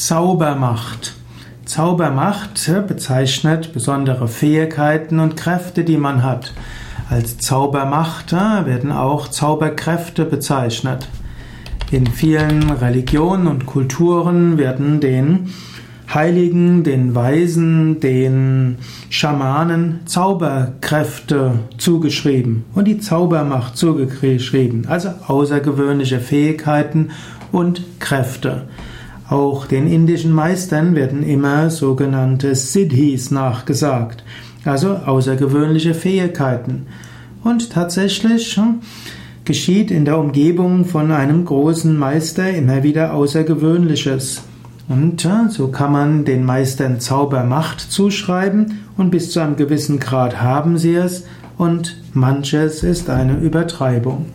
Zaubermacht. Zaubermacht bezeichnet besondere Fähigkeiten und Kräfte, die man hat. Als Zaubermacht werden auch Zauberkräfte bezeichnet. In vielen Religionen und Kulturen werden den Heiligen, den Weisen, den Schamanen Zauberkräfte zugeschrieben und die Zaubermacht zugeschrieben, also außergewöhnliche Fähigkeiten und Kräfte. Auch den indischen Meistern werden immer sogenannte Siddhis nachgesagt, also außergewöhnliche Fähigkeiten. Und tatsächlich geschieht in der Umgebung von einem großen Meister immer wieder Außergewöhnliches. Und so kann man den Meistern Zaubermacht zuschreiben und bis zu einem gewissen Grad haben sie es und manches ist eine Übertreibung.